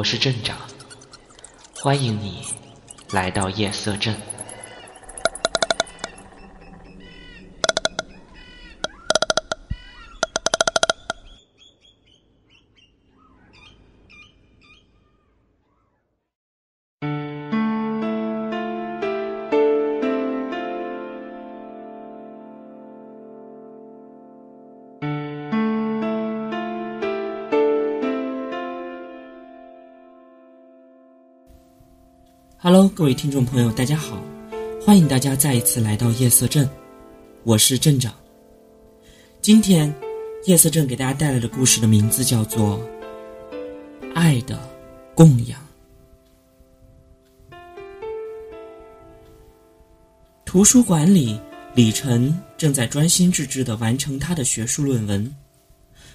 我是镇长，欢迎你来到夜色镇。Hello，各位听众朋友，大家好，欢迎大家再一次来到夜色镇，我是镇长。今天，夜色镇给大家带来的故事的名字叫做《爱的供养》。图书馆里，李晨正在专心致志的完成他的学术论文，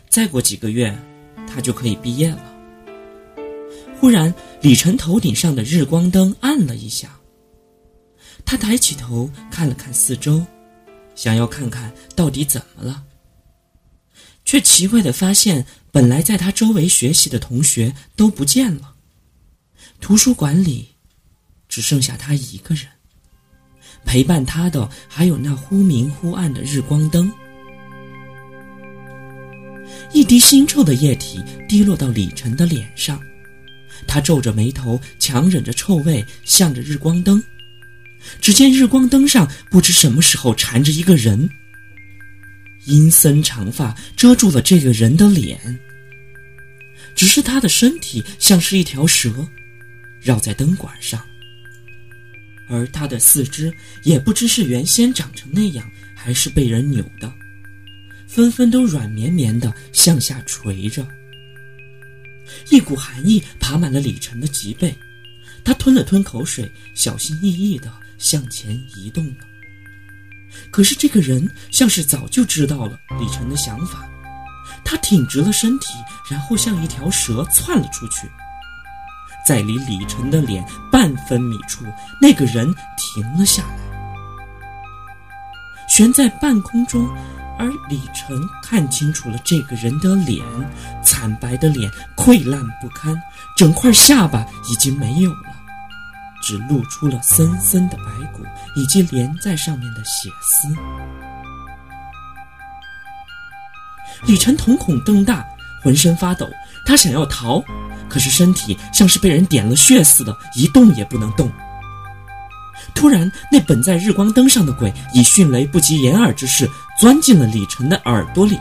再过几个月，他就可以毕业了。忽然，李晨头顶上的日光灯暗了一下。他抬起头看了看四周，想要看看到底怎么了，却奇怪的发现，本来在他周围学习的同学都不见了。图书馆里只剩下他一个人，陪伴他的还有那忽明忽暗的日光灯。一滴腥臭的液体滴落到李晨的脸上。他皱着眉头，强忍着臭味，向着日光灯。只见日光灯上不知什么时候缠着一个人，阴森长发遮住了这个人的脸，只是他的身体像是一条蛇，绕在灯管上，而他的四肢也不知是原先长成那样，还是被人扭的，纷纷都软绵绵的向下垂着。一股寒意爬满了李晨的脊背，他吞了吞口水，小心翼翼地向前移动了。可是这个人像是早就知道了李晨的想法，他挺直了身体，然后像一条蛇窜了出去。在离李晨的脸半分米处，那个人停了下来，悬在半空中。而李晨看清楚了这个人的脸，惨白的脸溃烂不堪，整块下巴已经没有了，只露出了森森的白骨以及连在上面的血丝。李晨瞳孔瞪大，浑身发抖，他想要逃，可是身体像是被人点了穴似的，一动也不能动。突然，那本在日光灯上的鬼以迅雷不及掩耳之势钻进了李晨的耳朵里。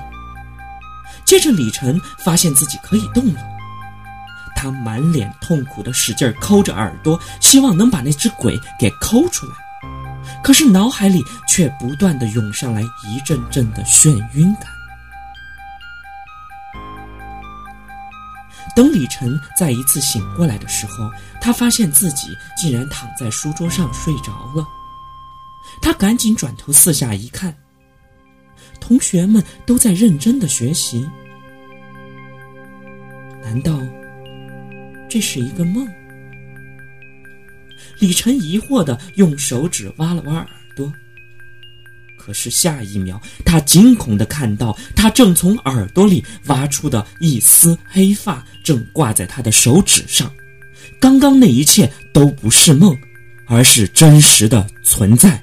接着，李晨发现自己可以动了，他满脸痛苦地使劲抠着耳朵，希望能把那只鬼给抠出来。可是，脑海里却不断地涌上来一阵阵的眩晕感。等李晨再一次醒过来的时候，他发现自己竟然躺在书桌上睡着了。他赶紧转头四下一看，同学们都在认真的学习。难道这是一个梦？李晨疑惑的用手指挖了挖耳朵。可是下一秒，他惊恐的看到，他正从耳朵里挖出的一丝黑发，正挂在他的手指上。刚刚那一切都不是梦，而是真实的存在。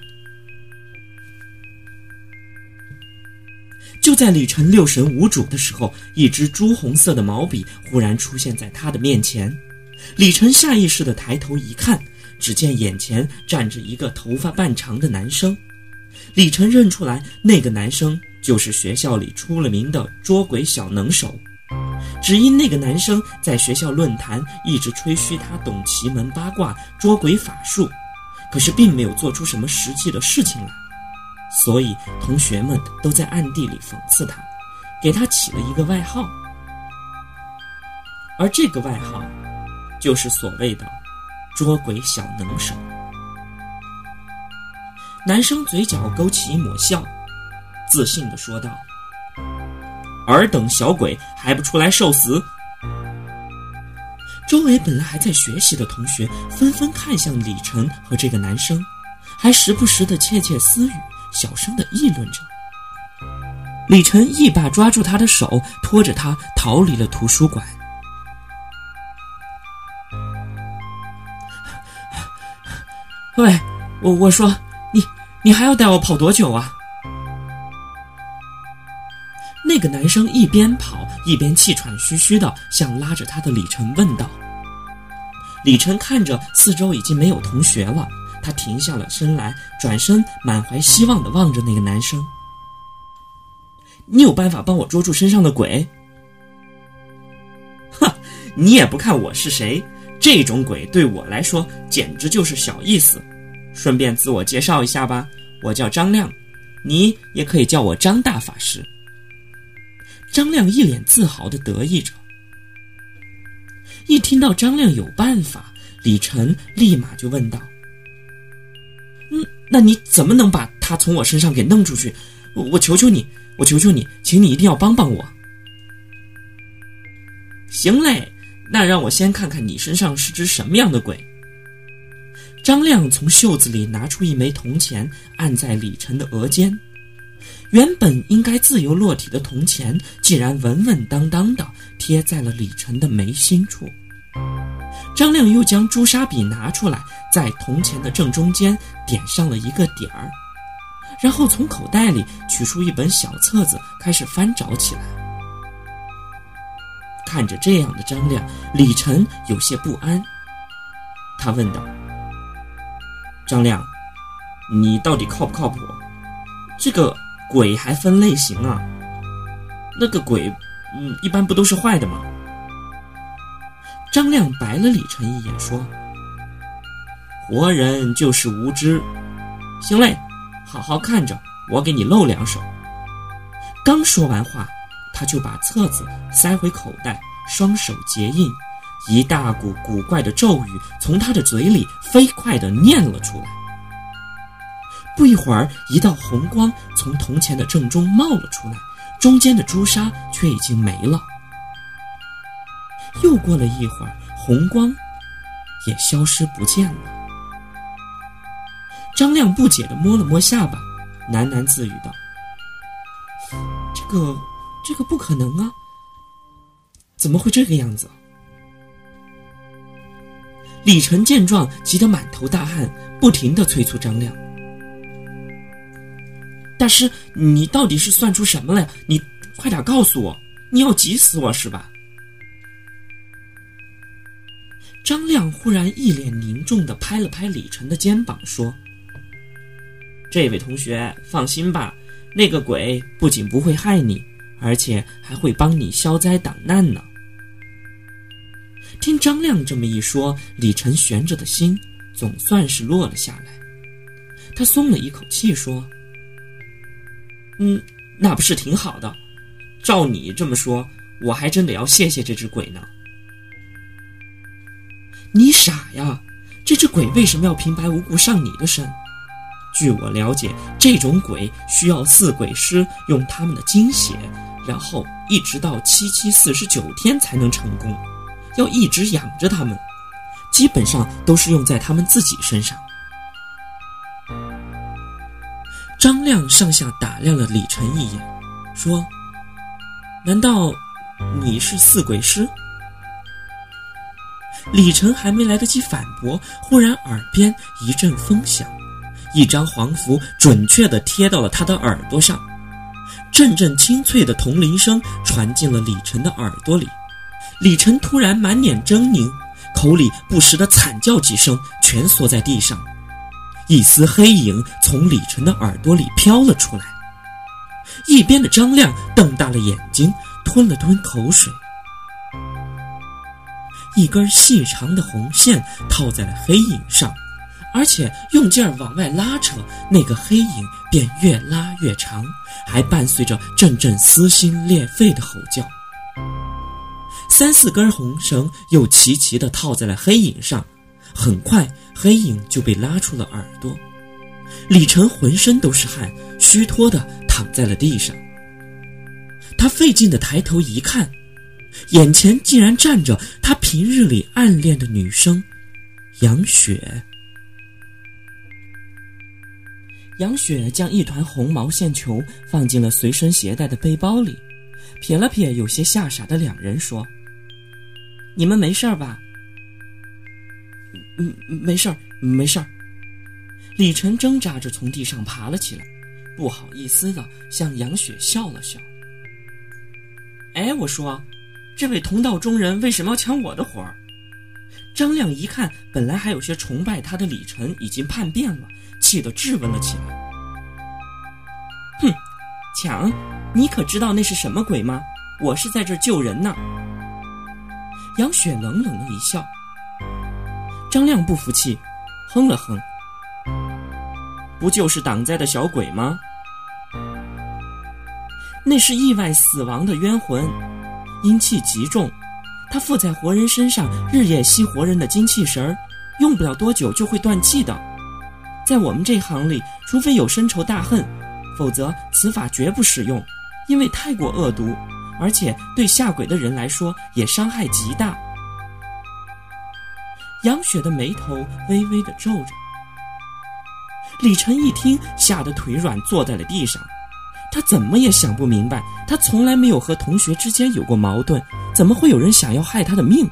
就在李晨六神无主的时候，一支朱红色的毛笔忽然出现在他的面前。李晨下意识的抬头一看，只见眼前站着一个头发半长的男生。李晨认出来，那个男生就是学校里出了名的捉鬼小能手。只因那个男生在学校论坛一直吹嘘他懂奇门八卦、捉鬼法术，可是并没有做出什么实际的事情来，所以同学们都在暗地里讽刺他，给他起了一个外号。而这个外号，就是所谓的“捉鬼小能手”。男生嘴角勾起一抹笑自信的说道尔等小鬼还不出来受死？周围本来还在学习的同学纷纷看向李晨和这个男生还时不时的窃窃私语小声的议论着。李晨一把抓住他的手拖着他逃离了图书馆喂我我说你还要带我跑多久啊？那个男生一边跑一边气喘吁吁的向拉着他的李晨问道。李晨看着四周已经没有同学了，他停下了身来，转身满怀希望的望着那个男生。你有办法帮我捉住身上的鬼？哼，你也不看我是谁，这种鬼对我来说简直就是小意思。顺便自我介绍一下吧，我叫张亮，你也可以叫我张大法师。张亮一脸自豪的得意着。一听到张亮有办法，李晨立马就问道：“嗯，那你怎么能把他从我身上给弄出去？我求求你，我求求你，请你一定要帮帮我。”行嘞，那让我先看看你身上是只什么样的鬼。张亮从袖子里拿出一枚铜钱，按在李晨的额间。原本应该自由落体的铜钱，竟然稳稳当当的贴在了李晨的眉心处。张亮又将朱砂笔拿出来，在铜钱的正中间点上了一个点儿，然后从口袋里取出一本小册子，开始翻找起来。看着这样的张亮，李晨有些不安。他问道：“张亮，你到底靠不靠谱？这个？”鬼还分类型啊？那个鬼，嗯，一般不都是坏的吗？张亮白了李晨一眼，说：“活人就是无知。行嘞，好好看着，我给你露两手。”刚说完话，他就把册子塞回口袋，双手结印，一大股古怪的咒语从他的嘴里飞快地念了出来。不一会儿，一道红光从铜钱的正中冒了出来，中间的朱砂却已经没了。又过了一会儿，红光也消失不见了。张亮不解地摸了摸下巴，喃喃自语道：“这个，这个不可能啊！怎么会这个样子？”李晨见状，急得满头大汗，不停地催促张亮。大师，你到底是算出什么了？你快点告诉我！你要急死我是吧？张亮忽然一脸凝重的拍了拍李晨的肩膀，说：“这位同学，放心吧，那个鬼不仅不会害你，而且还会帮你消灾挡难呢。”听张亮这么一说，李晨悬着的心总算是落了下来，他松了一口气，说。嗯，那不是挺好的？照你这么说，我还真得要谢谢这只鬼呢。你傻呀！这只鬼为什么要平白无故上你的身？据我了解，这种鬼需要四鬼师用他们的精血，然后一直到七七四十九天才能成功，要一直养着他们，基本上都是用在他们自己身上。张亮上下打量了李晨一眼，说：“难道你是四鬼师？”李晨还没来得及反驳，忽然耳边一阵风响，一张黄符准确地贴到了他的耳朵上，阵阵清脆的铜铃声传进了李晨的耳朵里。李晨突然满脸狰狞，口里不时地惨叫几声，蜷缩在地上。一丝黑影从李晨的耳朵里飘了出来，一边的张亮瞪大了眼睛，吞了吞口水。一根细长的红线套在了黑影上，而且用劲儿往外拉扯，那个黑影便越拉越长，还伴随着阵阵撕心裂肺的吼叫。三四根红绳又齐齐地套在了黑影上。很快，黑影就被拉出了耳朵。李晨浑身都是汗，虚脱的躺在了地上。他费劲的抬头一看，眼前竟然站着他平日里暗恋的女生杨雪。杨雪将一团红毛线球放进了随身携带的背包里，瞥了瞥有些吓傻的两人，说：“你们没事吧？”嗯，没事儿，没事儿。李晨挣扎着从地上爬了起来，不好意思的向杨雪笑了笑。哎，我说，这位同道中人为什么要抢我的活儿？张亮一看，本来还有些崇拜他的李晨已经叛变了，气得质问了起来。哼，抢？你可知道那是什么鬼吗？我是在这救人呢。杨雪冷冷的一笑。张亮不服气，哼了哼。不就是挡灾的小鬼吗？那是意外死亡的冤魂，阴气极重，他附在活人身上，日夜吸活人的精气神儿，用不了多久就会断气的。在我们这行里，除非有深仇大恨，否则此法绝不使用，因为太过恶毒，而且对下鬼的人来说也伤害极大。杨雪的眉头微微的皱着。李晨一听，吓得腿软，坐在了地上。他怎么也想不明白，他从来没有和同学之间有过矛盾，怎么会有人想要害他的命？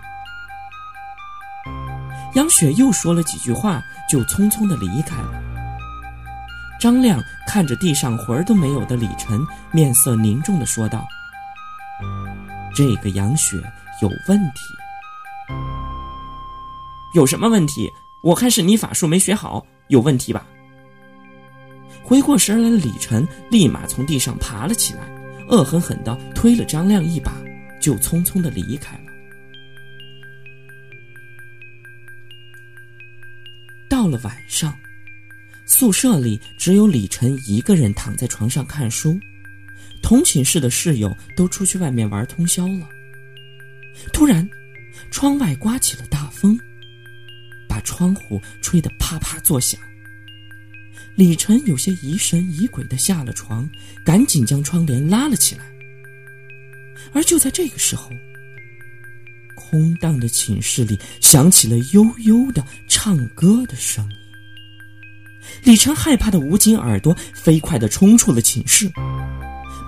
杨雪又说了几句话，就匆匆的离开了。张亮看着地上魂儿都没有的李晨，面色凝重的说道：“这个杨雪有问题。有什么问题？我看是你法术没学好，有问题吧？”回过神来的李晨立马从地上爬了起来，恶狠狠地推了张亮一把，就匆匆的离开了。到了晚上，宿舍里只有李晨一个人躺在床上看书，同寝室的室友都出去外面玩通宵了。突然，窗外刮起了大风，把窗户吹得啪啪作响。李晨有些疑神疑鬼的下了床，赶紧将窗帘拉了起来。而就在这个时候，空荡的寝室里响起了悠悠的唱歌的声音。李晨害怕的捂紧耳朵，飞快的冲出了寝室。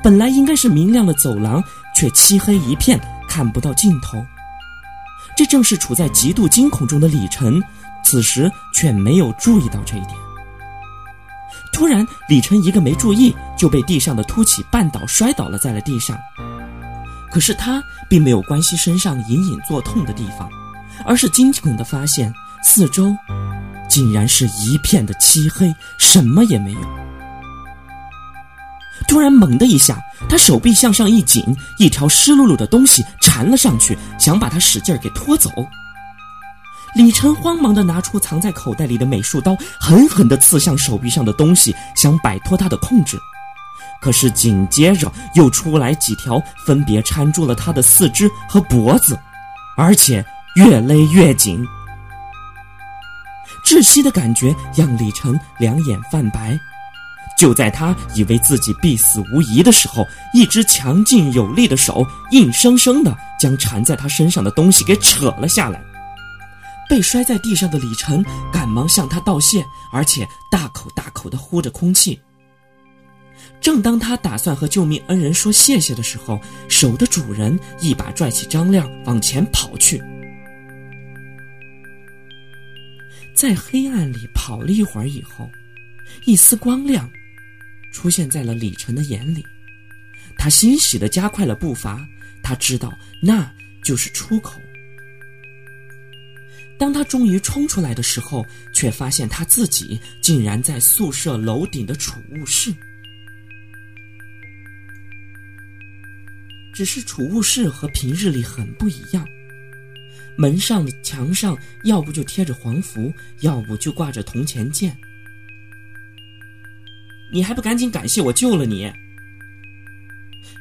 本来应该是明亮的走廊，却漆黑一片，看不到尽头。这正是处在极度惊恐中的李晨，此时却没有注意到这一点。突然，李晨一个没注意，就被地上的凸起绊倒，摔倒了在了地上。可是他并没有关心身上隐隐作痛的地方，而是惊恐的发现四周竟然是一片的漆黑，什么也没有。突然，猛的一下，他手臂向上一紧，一条湿漉漉的东西缠了上去，想把他使劲给拖走。李晨慌忙的拿出藏在口袋里的美术刀，狠狠的刺向手臂上的东西，想摆脱他的控制。可是紧接着又出来几条，分别缠住了他的四肢和脖子，而且越勒越紧。窒息的感觉让李晨两眼泛白。就在他以为自己必死无疑的时候，一只强劲有力的手硬生生地将缠在他身上的东西给扯了下来。被摔在地上的李晨赶忙向他道谢，而且大口大口的呼着空气。正当他打算和救命恩人说谢谢的时候，手的主人一把拽起张亮往前跑去。在黑暗里跑了一会儿以后，一丝光亮出现在了李晨的眼里，他欣喜的加快了步伐，他知道那就是出口。当他终于冲出来的时候，却发现他自己竟然在宿舍楼顶的储物室。只是储物室和平日里很不一样，门上的墙上要不就贴着黄符，要不就挂着铜钱剑。你还不赶紧感谢我救了你！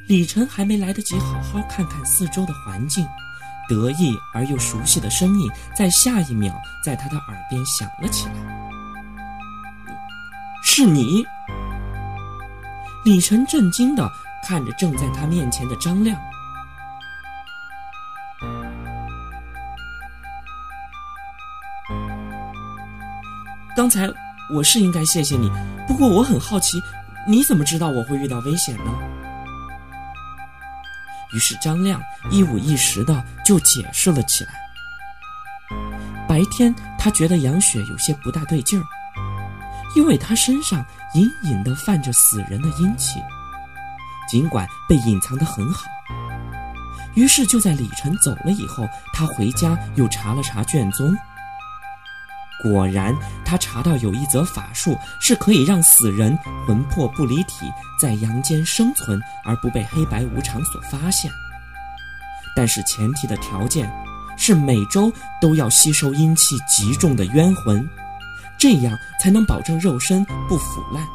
李晨还没来得及好好看看四周的环境。得意而又熟悉的声音，在下一秒在他的耳边响了起来：“是你！”李晨震惊的看着正在他面前的张亮。刚才我是应该谢谢你，过我很好奇，你怎么知道我会遇到危险呢？于是张亮一五一十的就解释了起来。白天他觉得杨雪有些不大对劲儿，因为他身上隐隐的泛着死人的阴气，尽管被隐藏的很好。于是就在李晨走了以后，他回家又查了查卷宗。果然，他查到有一则法术是可以让死人魂魄不离体，在阳间生存而不被黑白无常所发现。但是前提的条件是每周都要吸收阴气极重的冤魂，这样才能保证肉身不腐烂。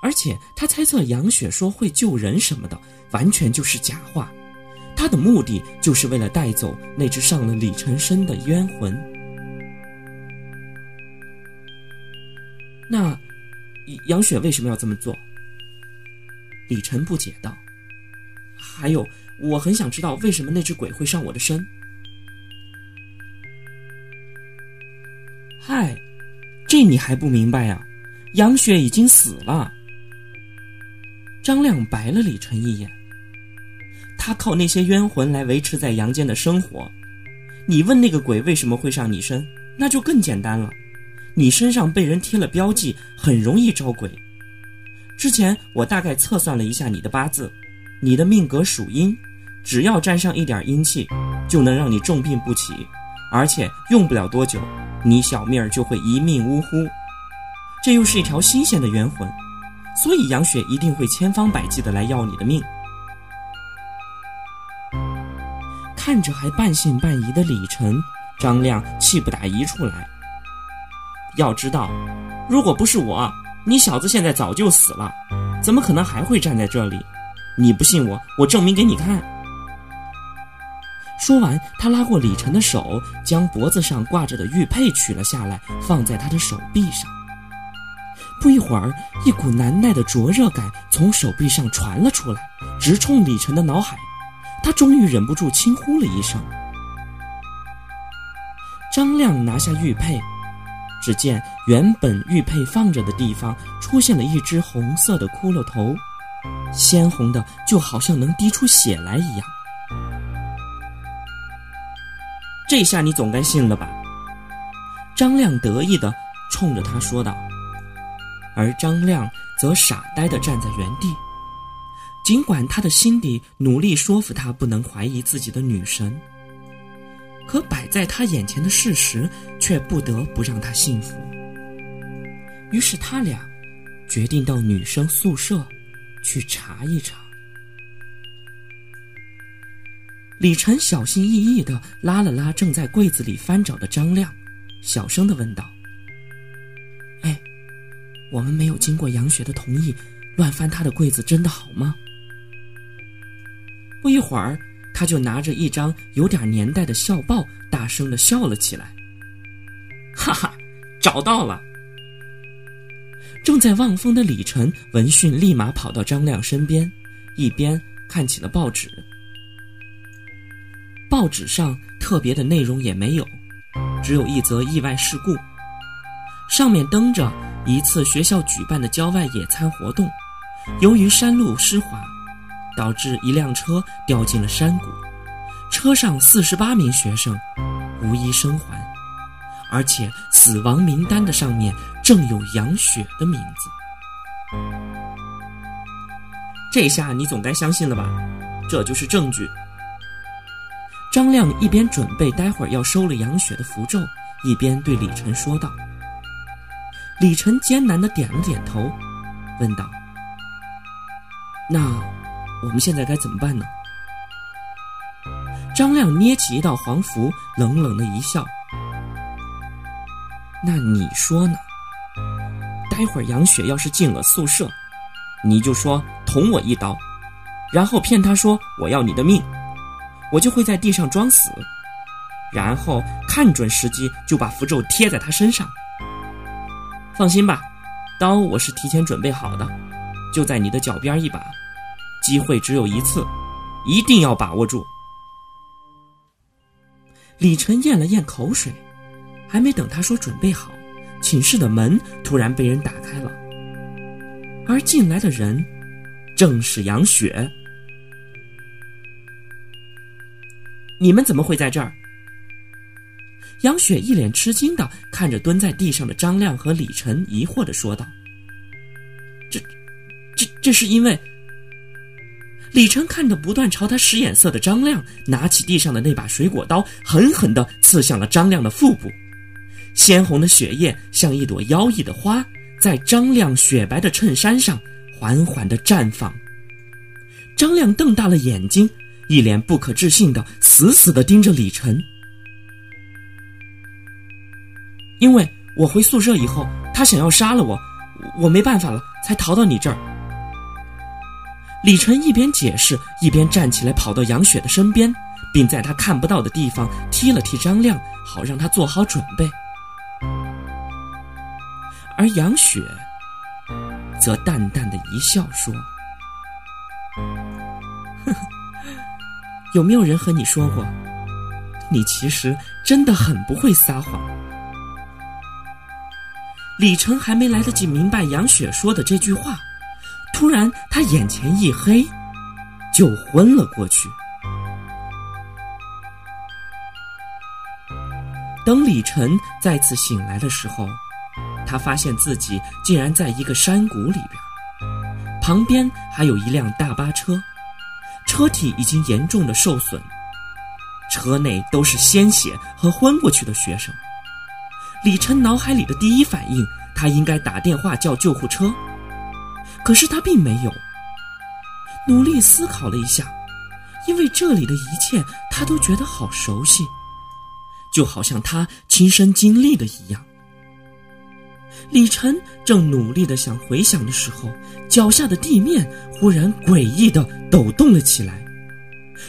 而且他猜测杨雪说会救人什么的，完全就是假话。他的目的就是为了带走那只上了李晨深的冤魂。那杨雪为什么要这么做？李晨不解道。还有，我很想知道为什么那只鬼会上我的身。嗨，这你还不明白呀？杨雪已经死了。张亮白了李晨一眼。他靠那些冤魂来维持在阳间的生活。你问那个鬼为什么会上你身，那就更简单了。你身上被人贴了标记，很容易招鬼。之前我大概测算了一下你的八字，你的命格属阴，只要沾上一点阴气，就能让你重病不起，而且用不了多久，你小命儿就会一命呜呼。这又是一条新鲜的冤魂，所以杨雪一定会千方百计的来要你的命。看着还半信半疑的李晨，张亮气不打一处来。要知道，如果不是我，你小子现在早就死了，怎么可能还会站在这里？你不信我，我证明给你看。说完，他拉过李晨的手，将脖子上挂着的玉佩取了下来，放在他的手臂上。不一会儿，一股难耐的灼热感从手臂上传了出来，直冲李晨的脑海。他终于忍不住轻呼了一声。张亮拿下玉佩。只见原本玉佩放着的地方出现了一只红色的骷髅头，鲜红的就好像能滴出血来一样。这下你总该信了吧？张亮得意的冲着他说道。而张亮则傻呆的站在原地，尽管他的心底努力说服他不能怀疑自己的女神。可摆在他眼前的事实，却不得不让他信服。于是他俩决定到女生宿舍去查一查。李晨小心翼翼的拉了拉正在柜子里翻找的张亮，小声的问道：“哎，我们没有经过杨雪的同意，乱翻她的柜子，真的好吗？”不一会儿。他就拿着一张有点年代的校报，大声的笑了起来。哈哈，找到了！正在望风的李晨闻讯，立马跑到张亮身边，一边看起了报纸。报纸上特别的内容也没有，只有一则意外事故。上面登着一次学校举办的郊外野餐活动，由于山路湿滑。导致一辆车掉进了山谷，车上四十八名学生无一生还，而且死亡名单的上面正有杨雪的名字。这下你总该相信了吧？这就是证据。张亮一边准备待会儿要收了杨雪的符咒，一边对李晨说道。李晨艰难的点了点头，问道：“那？”我们现在该怎么办呢？张亮捏起一道黄符，冷冷的一笑：“那你说呢？待会儿杨雪要是进了宿舍，你就说捅我一刀，然后骗他说我要你的命，我就会在地上装死，然后看准时机就把符咒贴在他身上。放心吧，刀我是提前准备好的，就在你的脚边一把。”机会只有一次，一定要把握住。李晨咽了咽口水，还没等他说准备好，寝室的门突然被人打开了，而进来的人正是杨雪。你们怎么会在这儿？杨雪一脸吃惊的看着蹲在地上的张亮和李晨，疑惑的说道：“这，这，这是因为……”李晨看着不断朝他使眼色的张亮，拿起地上的那把水果刀，狠狠地刺向了张亮的腹部。鲜红的血液像一朵妖异的花，在张亮雪白的衬衫上缓缓地绽放。张亮瞪大了眼睛，一脸不可置信的死死地盯着李晨。因为我回宿舍以后，他想要杀了我，我没办法了，才逃到你这儿。李晨一边解释，一边站起来，跑到杨雪的身边，并在她看不到的地方踢了踢张亮，好让他做好准备。而杨雪则淡淡的一笑说：“呵呵，有没有人和你说过，你其实真的很不会撒谎？”李晨还没来得及明白杨雪说的这句话。突然，他眼前一黑，就昏了过去。等李晨再次醒来的时候，他发现自己竟然在一个山谷里边，旁边还有一辆大巴车，车体已经严重的受损，车内都是鲜血和昏过去的学生。李晨脑海里的第一反应，他应该打电话叫救护车。可是他并没有努力思考了一下，因为这里的一切他都觉得好熟悉，就好像他亲身经历的一样。李晨正努力的想回想的时候，脚下的地面忽然诡异的抖动了起来，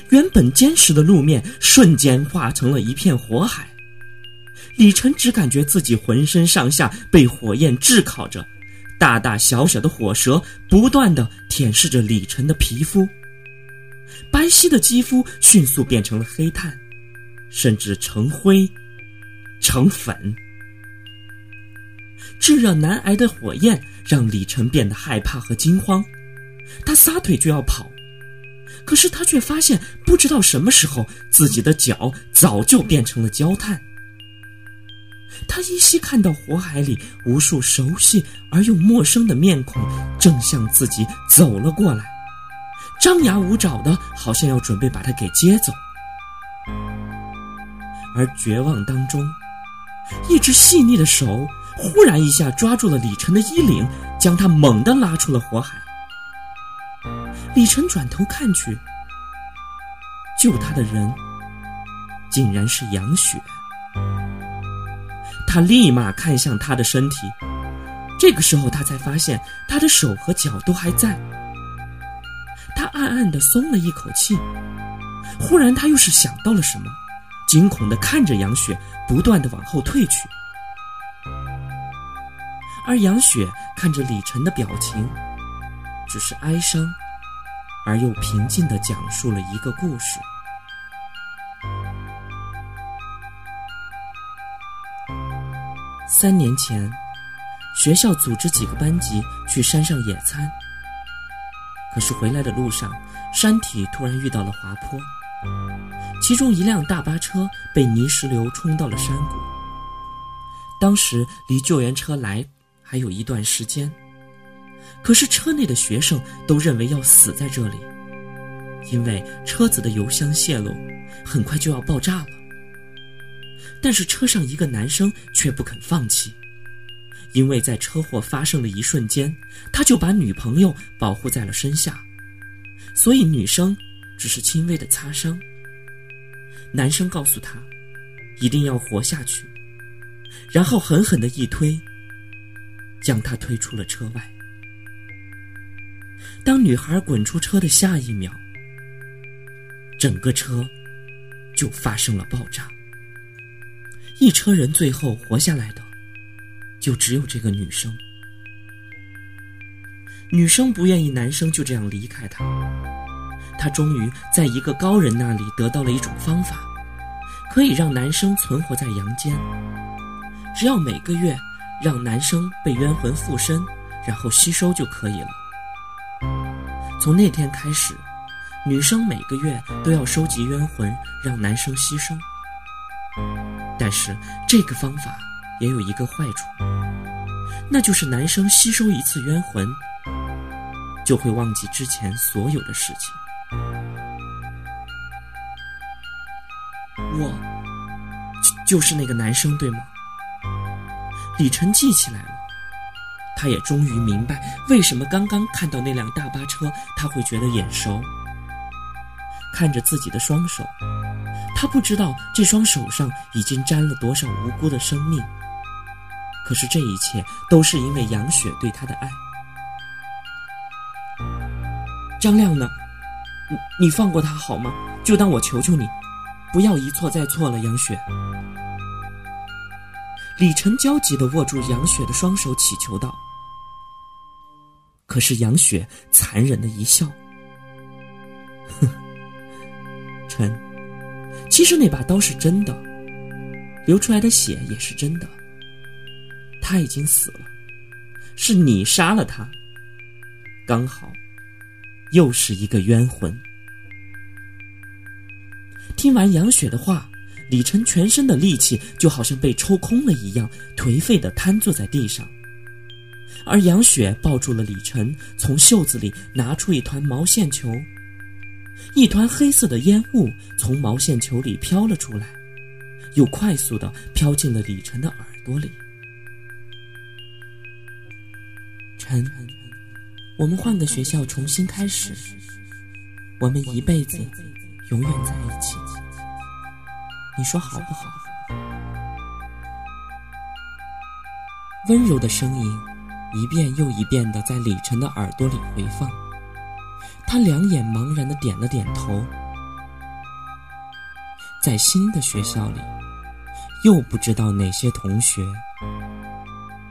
原本坚实的路面瞬间化成了一片火海。李晨只感觉自己浑身上下被火焰炙烤着。大大小小的火舌不断的舔舐着李晨的皮肤，白皙的肌肤迅速变成了黑炭，甚至成灰、成粉。炙热难挨的火焰让李晨变得害怕和惊慌，他撒腿就要跑，可是他却发现，不知道什么时候，自己的脚早就变成了焦炭。他依稀看到火海里无数熟悉而又陌生的面孔正向自己走了过来，张牙舞爪的，好像要准备把他给接走。而绝望当中，一只细腻的手忽然一下抓住了李晨的衣领，将他猛地拉出了火海。李晨转头看去，救他的人竟然是杨雪。他立马看向他的身体，这个时候他才发现他的手和脚都还在。他暗暗的松了一口气，忽然他又是想到了什么，惊恐的看着杨雪，不断的往后退去。而杨雪看着李晨的表情，只是哀伤，而又平静的讲述了一个故事。三年前，学校组织几个班级去山上野餐。可是回来的路上，山体突然遇到了滑坡，其中一辆大巴车被泥石流冲到了山谷。当时离救援车来还有一段时间，可是车内的学生都认为要死在这里，因为车子的油箱泄漏，很快就要爆炸了。但是车上一个男生却不肯放弃，因为在车祸发生的一瞬间，他就把女朋友保护在了身下，所以女生只是轻微的擦伤。男生告诉他，一定要活下去，然后狠狠的一推，将她推出了车外。当女孩滚出车的下一秒，整个车就发生了爆炸。一车人最后活下来的，就只有这个女生。女生不愿意男生就这样离开她，她终于在一个高人那里得到了一种方法，可以让男生存活在阳间。只要每个月让男生被冤魂附身，然后吸收就可以了。从那天开始，女生每个月都要收集冤魂，让男生吸收。但是这个方法也有一个坏处，那就是男生吸收一次冤魂，就会忘记之前所有的事情。我，就就是那个男生，对吗？李晨记起来了，他也终于明白为什么刚刚看到那辆大巴车，他会觉得眼熟。看着自己的双手，他不知道这双手上已经沾了多少无辜的生命。可是这一切都是因为杨雪对他的爱。张亮呢？你你放过他好吗？就当我求求你。不要一错再错了，杨雪。李晨焦急的握住杨雪的双手，祈求道。可是杨雪残忍的一笑：“哼，晨，其实那把刀是真的，流出来的血也是真的。他已经死了，是你杀了他，刚好，又是一个冤魂。”听完杨雪的话，李晨全身的力气就好像被抽空了一样，颓废的瘫坐在地上。而杨雪抱住了李晨，从袖子里拿出一团毛线球，一团黑色的烟雾从毛线球里飘了出来，又快速的飘进了李晨的耳朵里。晨，我们换个学校重新开始，我们一辈子。永远在一起，你说好不好？温柔的声音一遍又一遍的在李晨的耳朵里回放，他两眼茫然的点了点头。在新的学校里，又不知道哪些同学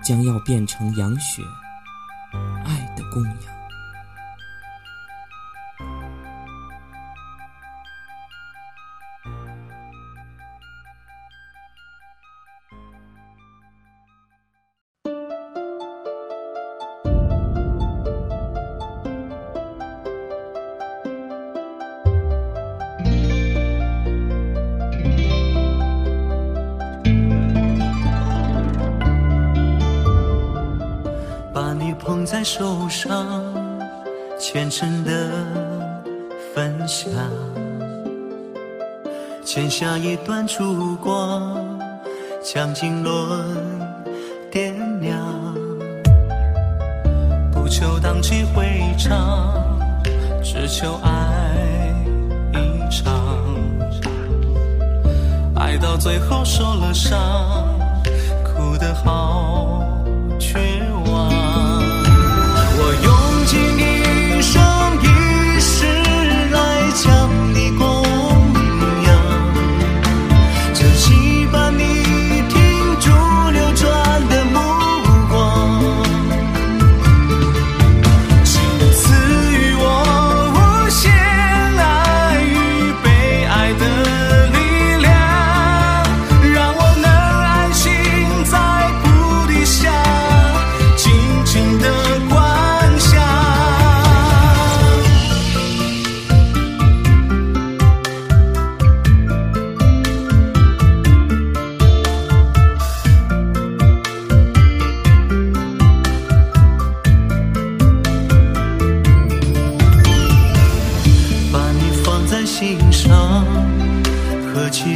将要变成杨雪爱的供养。爱到最后受了伤，哭得好。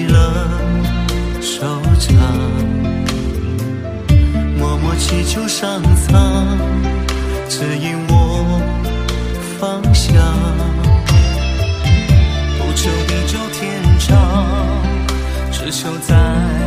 了惆怅默默祈求上苍指引我方向不求地久天长只求在